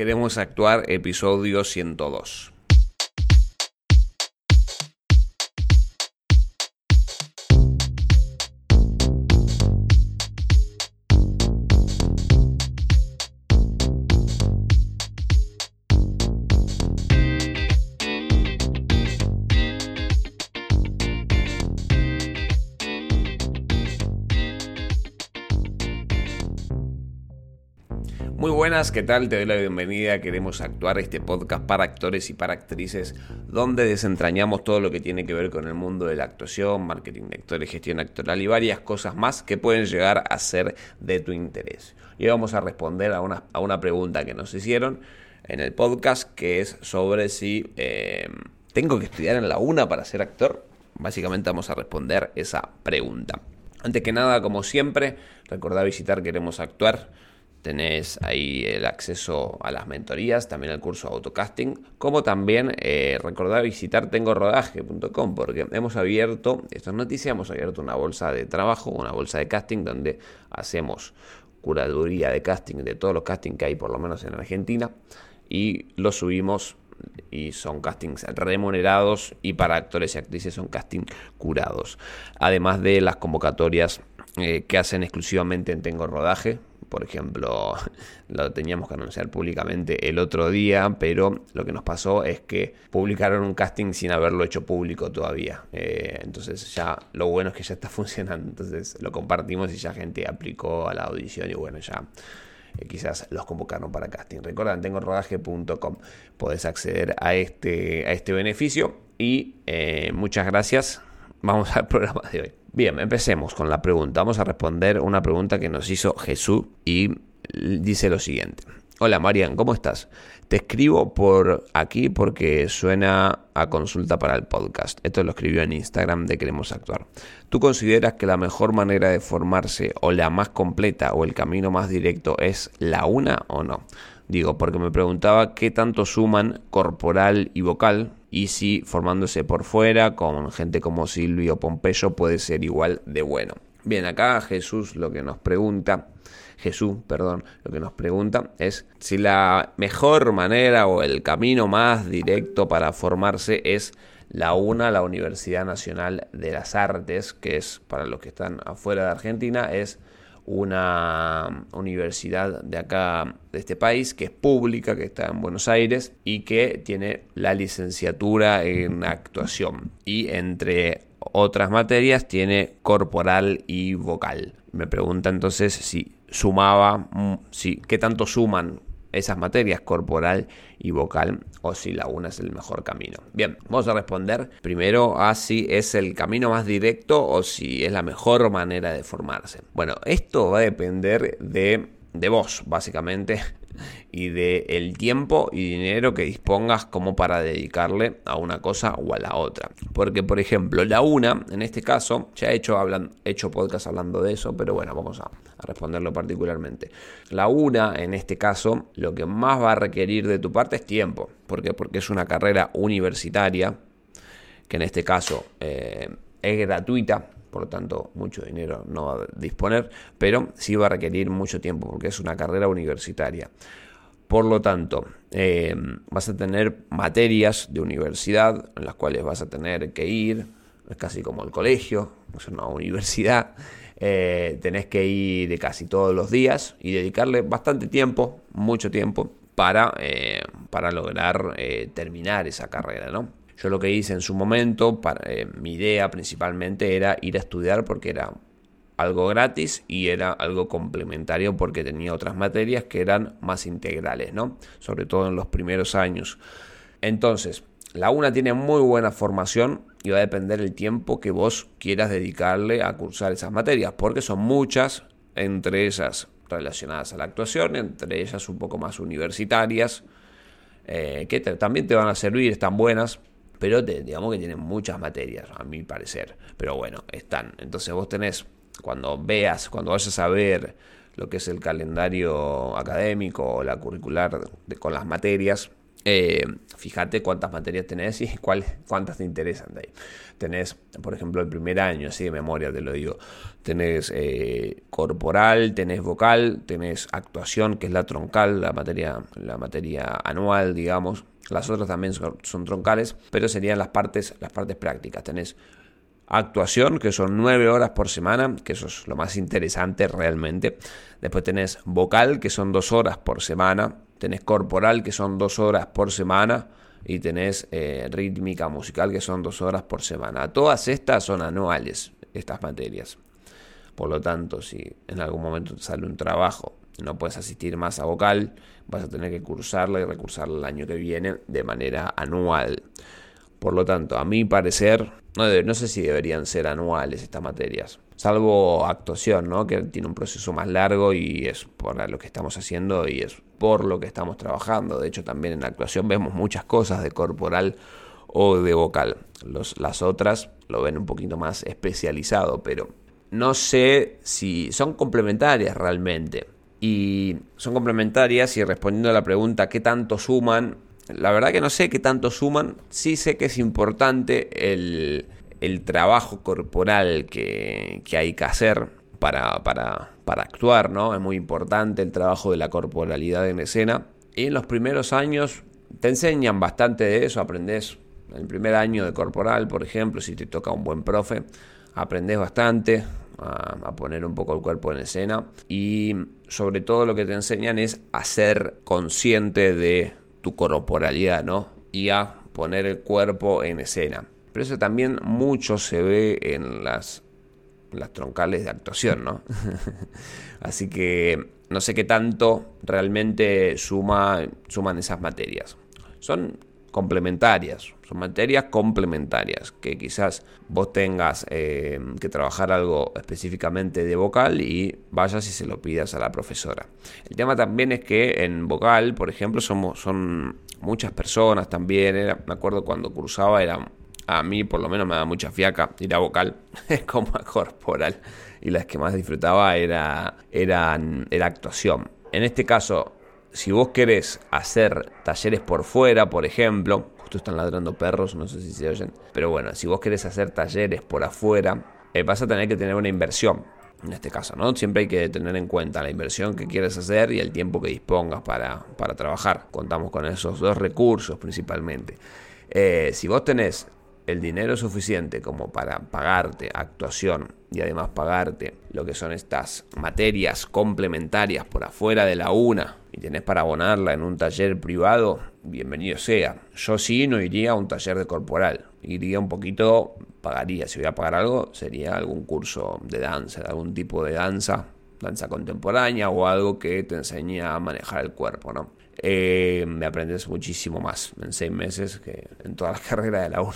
Queremos actuar, episodio 102. ¿Qué tal? Te doy la bienvenida. Queremos actuar este podcast para actores y para actrices, donde desentrañamos todo lo que tiene que ver con el mundo de la actuación, marketing de actores, gestión actoral y varias cosas más que pueden llegar a ser de tu interés. Y vamos a responder a una, a una pregunta que nos hicieron en el podcast, que es sobre si eh, tengo que estudiar en la UNA para ser actor. Básicamente vamos a responder esa pregunta. Antes que nada, como siempre, recordad visitar Queremos Actuar Tenés ahí el acceso a las mentorías, también al curso autocasting, como también eh, recordar visitar tengorodaje.com porque hemos abierto, esto es noticia, hemos abierto una bolsa de trabajo, una bolsa de casting donde hacemos curaduría de casting de todos los castings que hay por lo menos en Argentina y los subimos y son castings remunerados y para actores y actrices son castings curados. Además de las convocatorias eh, que hacen exclusivamente en Tengo Rodaje, por ejemplo, lo teníamos que anunciar públicamente el otro día, pero lo que nos pasó es que publicaron un casting sin haberlo hecho público todavía. Eh, entonces ya lo bueno es que ya está funcionando. Entonces lo compartimos y ya gente aplicó a la audición y bueno, ya eh, quizás los convocaron para casting. Recuerden, tengo rodaje.com. Podés acceder a este, a este beneficio y eh, muchas gracias. Vamos al programa de hoy. Bien, empecemos con la pregunta. Vamos a responder una pregunta que nos hizo Jesús y dice lo siguiente. Hola Marian, ¿cómo estás? Te escribo por aquí porque suena a consulta para el podcast. Esto lo escribió en Instagram de Queremos Actuar. ¿Tú consideras que la mejor manera de formarse o la más completa o el camino más directo es la una o no? Digo, porque me preguntaba qué tanto suman corporal y vocal y si formándose por fuera con gente como Silvio Pompeyo puede ser igual de bueno. Bien, acá Jesús lo que nos pregunta, Jesús, perdón, lo que nos pregunta es si la mejor manera o el camino más directo para formarse es la UNA, la Universidad Nacional de las Artes, que es para los que están afuera de Argentina, es una universidad de acá, de este país, que es pública, que está en Buenos Aires y que tiene la licenciatura en actuación. Y entre otras materias tiene corporal y vocal. Me pregunta entonces si sumaba, mm, si, qué tanto suman esas materias, corporal y vocal, o si la una es el mejor camino. Bien, vamos a responder primero a si es el camino más directo o si es la mejor manera de formarse. Bueno, esto va a depender de, de vos, básicamente, y de el tiempo y dinero que dispongas como para dedicarle a una cosa o a la otra. Porque, por ejemplo, la una, en este caso, ya he hecho, hablan, hecho podcast hablando de eso, pero bueno, vamos a, responderlo particularmente. La una, en este caso, lo que más va a requerir de tu parte es tiempo. ¿Por qué? Porque es una carrera universitaria, que en este caso eh, es gratuita, por lo tanto mucho dinero no va a disponer, pero sí va a requerir mucho tiempo porque es una carrera universitaria. Por lo tanto, eh, vas a tener materias de universidad en las cuales vas a tener que ir, es casi como el colegio, es una universidad, eh, tenés que ir casi todos los días y dedicarle bastante tiempo, mucho tiempo, para, eh, para lograr terminar esa carrera, ¿no? Yo lo que hice en su momento, para, mi idea principalmente era ir a estudiar porque era algo gratis y era algo complementario porque tenía otras materias que eran más integrales, ¿no? Sobre todo en los primeros años. Entonces, la UNA tiene muy buena formación y va a depender el tiempo que vos quieras dedicarle a cursar esas materias, porque son muchas, entre ellas relacionadas a la actuación, entre ellas un poco más universitarias, eh, que también te van a servir, están buenas, pero digamos que tienen muchas materias, a mi parecer. Pero bueno, están. Entonces vos tenés cuando veas, cuando vayas a ver lo que es el calendario académico o la curricular con las materias, eh, fíjate cuántas materias tenés y cuántas te interesan de ahí. Tenés, por ejemplo, el primer año, así de memoria te lo digo, tenés eh, corporal, tenés vocal, tenés actuación, que es la troncal, la materia, la materia anual, digamos. Las otras también son, son troncales, pero serían las partes, las partes prácticas. Tenés actuación, que son nueve horas por semana, que eso es lo más interesante realmente. Después tenés vocal, que son dos horas por semana tenés corporal, que son dos horas por semana, y tenés eh, rítmica musical, que son dos horas por semana. Todas estas son anuales, estas materias. Por lo tanto, si en algún momento sale un trabajo no puedes asistir más a vocal, vas a tener que cursarla y recursarla el año que viene de manera anual. Por lo tanto, a mi parecer, no, sé si deberían ser anuales estas materias salvo actuación, ¿no? que tiene un proceso más largo y es por lo que estamos haciendo y es por lo que estamos trabajando. De hecho, también en actuación vemos muchas cosas de corporal o de vocal. las otras lo ven un poquito más especializado, pero no sé si son complementarias realmente. Y son complementarias y respondiendo a la pregunta ¿qué tanto suman? La verdad que no sé qué tanto suman. Sí sé que es importante el el trabajo corporal que, hay que hacer para, para, para, actuar, ¿no? Es muy importante el trabajo de la corporalidad en escena. Y en los primeros años te enseñan bastante de eso, aprendes el primer año de corporal, por ejemplo, si te toca un buen profe, aprendes bastante a, a, poner un poco el cuerpo en escena y sobre todo lo que te enseñan es a ser consciente de tu corporalidad, ¿no? Y a poner el cuerpo en escena. Pero eso también mucho se ve en las, las troncales de actuación, ¿no? Así que no sé qué tanto realmente suma, suman esas materias. Son complementarias, son materias complementarias, que quizás vos tengas eh, que trabajar algo específicamente de vocal y vayas y se lo pidas a la profesora. El tema también es que en vocal, por ejemplo, somos, son muchas personas también, me acuerdo cuando cursaba, eran a mí por lo menos me da mucha fiaca ir a vocal como a corporal. Y las que más disfrutaba era, eran, era actuación. En este caso, si vos querés hacer talleres por fuera, por ejemplo, justo están ladrando perros, no sé si se oyen, pero bueno, si vos querés hacer talleres por afuera, eh, vas a tener que tener una inversión. En este caso, ¿no? Siempre hay que tener en cuenta la inversión que quieres hacer y el tiempo que dispongas para, para trabajar. Contamos con esos dos recursos principalmente. Eh, si vos tenés el dinero suficiente como para pagarte actuación y además pagarte lo que son estas materias complementarias por afuera de la una y tenés para abonarla en un taller privado, bienvenido sea. Yo sí no iría a un taller de corporal, iría un poquito, pagaría, si voy a pagar algo, sería algún curso de danza, de algún tipo de danza, danza contemporánea o algo que te enseñe a manejar el cuerpo, ¿no? Eh, me aprendes muchísimo más en seis meses que en toda la carrera de la una.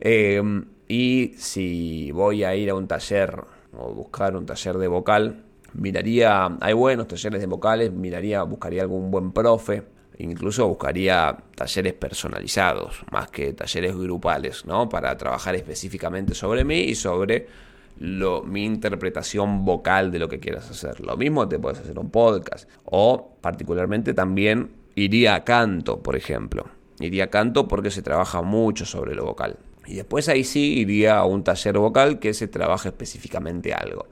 Eh, y si voy a ir a un taller o buscar un taller de vocal, miraría, hay buenos talleres de vocales, miraría, buscaría algún buen profe, incluso buscaría talleres personalizados, más que talleres grupales, ¿no? Para trabajar específicamente sobre mí y sobre lo, mi interpretación vocal de lo que quieras hacer. Lo mismo te puedes hacer un podcast. O particularmente también iría a canto, por ejemplo. Iría a canto porque se trabaja mucho sobre lo vocal. Y después ahí sí iría a un taller vocal que se trabaja específicamente algo.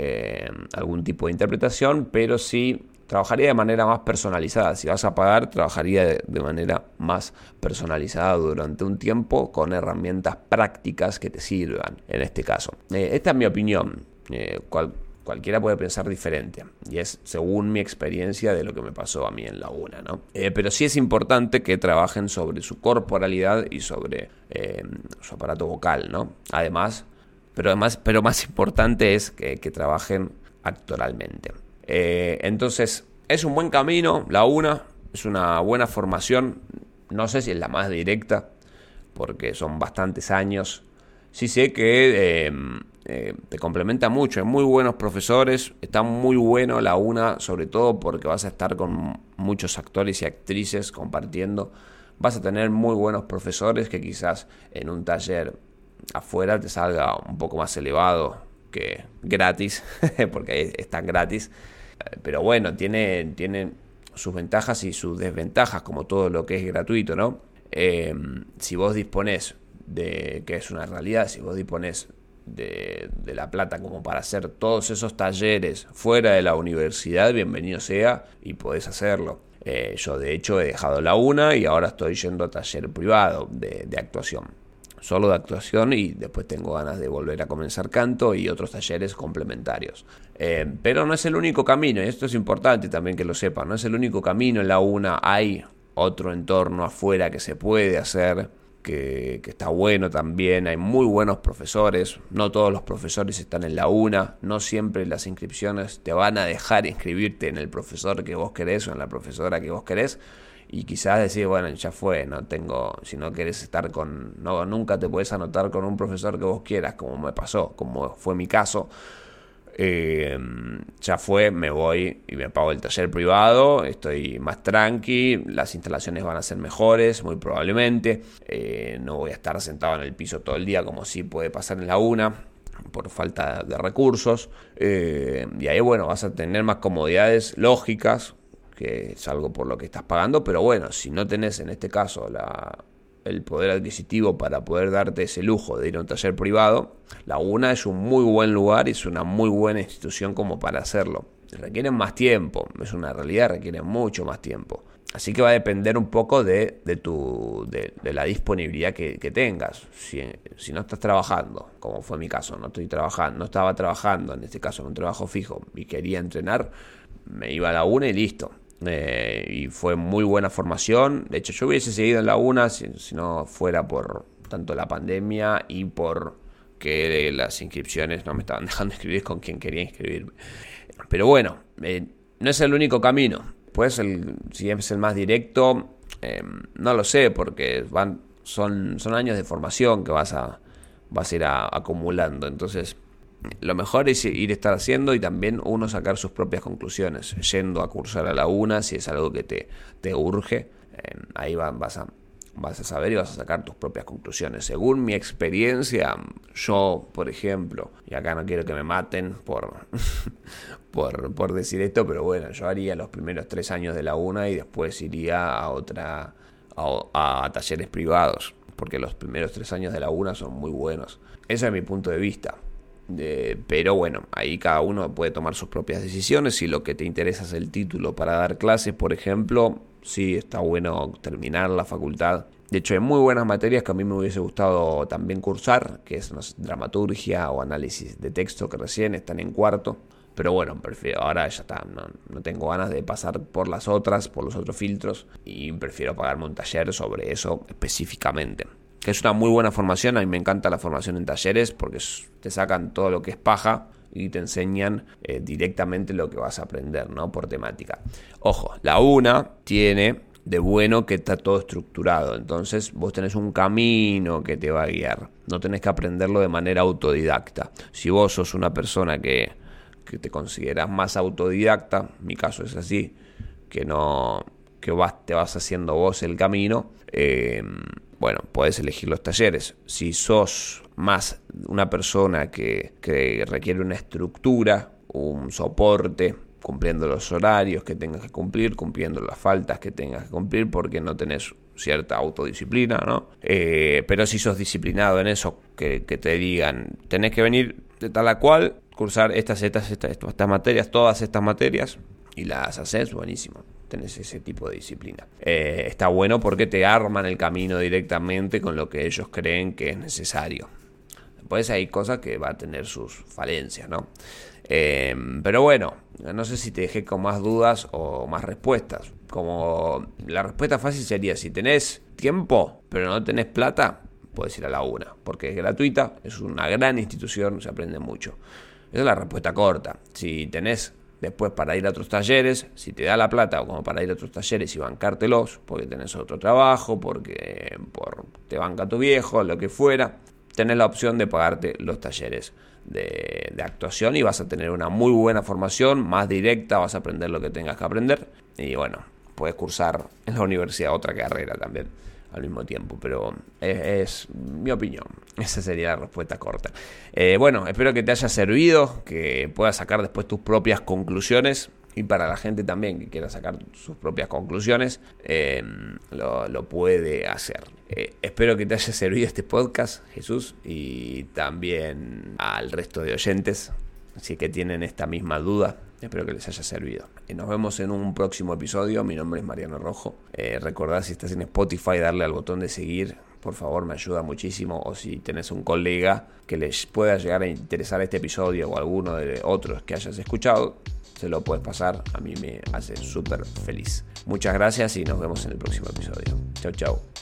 Eh, algún tipo de interpretación, pero sí trabajaría de manera más personalizada. Si vas a pagar, trabajaría de, manera más personalizada durante un tiempo con herramientas prácticas que te sirvan en este caso. Eh, esta es mi opinión. Eh, cualquiera puede pensar diferente y es según mi experiencia de lo que me pasó a mí en la UNA, ¿no? Eh, pero sí es importante que trabajen sobre su corporalidad y sobre su aparato vocal, ¿no? Además, pero además, pero más importante es que, trabajen actoralmente. Eh, entonces, es un buen camino, la una, es una buena formación, no sé si es la más directa, porque son bastantes años. Sí sé que eh, eh, te complementa mucho, hay muy buenos profesores, está muy bueno la una, sobre todo porque vas a estar con muchos actores y actrices compartiendo, vas a tener muy buenos profesores que quizás en un taller afuera te salga un poco más elevado que gratis, porque están gratis pero bueno, tiene, tiene sus ventajas y sus desventajas, como todo lo que es gratuito, ¿no? Eh, si vos disponés de, que es una realidad, si vos disponés de, la plata como para hacer todos esos talleres fuera de la universidad, bienvenido sea y podés hacerlo. Eh, yo de hecho he dejado la una y ahora estoy yendo a taller privado de, actuación. Solo de actuación y después tengo ganas de volver a comenzar canto y otros talleres complementarios. Eh, pero no es el único camino, y esto es importante también que lo sepan, no es el único camino en la una, hay otro entorno afuera que se puede hacer que, está bueno también, hay muy buenos profesores, no todos los profesores están en la UNA, no siempre las inscripciones te van a dejar inscribirte en el profesor que vos querés o en la profesora que vos querés y quizás decir, bueno, ya fue, no tengo, si no querés estar con, no, nunca te puedes anotar con un profesor que vos quieras, como me pasó, como fue mi caso eh, ya fue, me voy y me pago el taller privado, estoy más tranqui, las instalaciones van a ser mejores, muy probablemente, eh, no voy a estar sentado en el piso todo el día como si puede pasar en la una por falta de recursos eh, y ahí bueno vas a tener más comodidades lógicas que es algo por lo que estás pagando pero bueno si no tenés en este caso el poder adquisitivo para poder darte ese lujo de ir a un taller privado, la UNA es un muy buen lugar y es una muy buena institución como para hacerlo. Requieren más tiempo, es una realidad, requieren mucho más tiempo. Así que va a depender un poco de, de, tu, de, la disponibilidad que, tengas. Si, si, no estás trabajando, como fue mi caso, no estoy trabajando, no estaba trabajando, en este caso en un trabajo fijo, y quería entrenar, me iba a la una y listo. Eh, y fue muy buena formación. De hecho, yo hubiese seguido en la UNA si, no fuera por tanto la pandemia y por que las inscripciones no me estaban dejando escribir con quien quería inscribirme. Pero bueno, eh, no es el único camino. Pues el, si es el más directo, eh, no lo sé, porque van, son, son años de formación que vas a, vas a ir acumulando. Entonces, lo mejor es ir estar haciendo y también uno sacar sus propias conclusiones, yendo a cursar a la una si es algo que te, te urge, ahí vas, a, vas a saber y vas a sacar tus propias conclusiones. Según mi experiencia, yo, por ejemplo, y acá no quiero que me maten por, por, por decir esto, pero bueno, yo haría los primeros tres años de la una y después iría a otra, a talleres privados, porque los primeros tres años de la una son muy buenos. Ese es mi punto de vista pero bueno, ahí cada uno puede tomar sus propias decisiones. Si lo que te interesa es el título para dar clases, por ejemplo, sí está bueno terminar la facultad. De hecho, hay muy buenas materias que a mí me hubiese gustado también cursar, que es dramaturgia o análisis de texto, que recién están en cuarto. Pero bueno, prefiero, ahora ya está, no, no, tengo ganas de pasar por las otras, por los otros filtros, y prefiero pagarme un taller sobre eso específicamente que es una muy buena formación. A mí me encanta la formación en talleres porque te sacan todo lo que es paja y te enseñan eh, directamente lo que vas a aprender, ¿no? Por temática. Ojo, la una tiene de bueno que está todo estructurado. Entonces vos tenés un camino que te va a guiar. No tenés que aprenderlo de manera autodidacta. Si vos sos una persona que, que te consideras más autodidacta, mi caso es así, que no que vas, te vas haciendo vos el camino, eh, bueno, puedes elegir los talleres. Si sos más una persona que, requiere una estructura, un soporte, cumpliendo los horarios que tengas que cumplir, cumpliendo las faltas que tengas que cumplir, porque no tenés cierta autodisciplina, ¿no? Eh, pero si sos disciplinado en eso, que, te digan, tenés que venir de tal a cual, cursar estas, estas, estas, estas materias, todas estas materias, y las haces, buenísimo tenés ese tipo de disciplina. Eh, está bueno porque te arman el camino directamente con lo que ellos creen que es necesario. Después hay cosas que va a tener sus falencias, ¿no? Eh, pero bueno, no sé si te dejé con más dudas o más respuestas. Como la respuesta fácil sería, si tenés tiempo, pero no tenés plata, puedes ir a la UNA, porque es gratuita, es una gran institución, se aprende mucho. Esa es la respuesta corta. Si tenés Después para ir a otros talleres, si te da la plata o como para ir a otros talleres y bancártelos, porque tenés otro trabajo, porque por, te banca tu viejo, lo que fuera, tenés la opción de pagarte los talleres de, de, actuación y vas a tener una muy buena formación, más directa, vas a aprender lo que tengas que aprender. Y bueno, puedes cursar en la universidad otra carrera también al mismo tiempo, pero es, mi opinión. Esa sería la respuesta corta. Eh, bueno, espero que te haya servido, que puedas sacar después tus propias conclusiones y para la gente también que quiera sacar sus propias conclusiones, eh, lo, puede hacer. Eh, espero que te haya servido este podcast, Jesús, y también al resto de oyentes, si que tienen esta misma duda. Espero que les haya servido. Y nos vemos en un próximo episodio. Mi nombre es Mariano Rojo. Eh, recordad si estás en Spotify darle al botón de seguir. Por favor, me ayuda muchísimo. O si tenés un colega que les pueda llegar a interesar este episodio o alguno de otros que hayas escuchado, se lo puedes pasar. A mí me hace súper feliz. Muchas gracias y nos vemos en el próximo episodio. Chau, chau.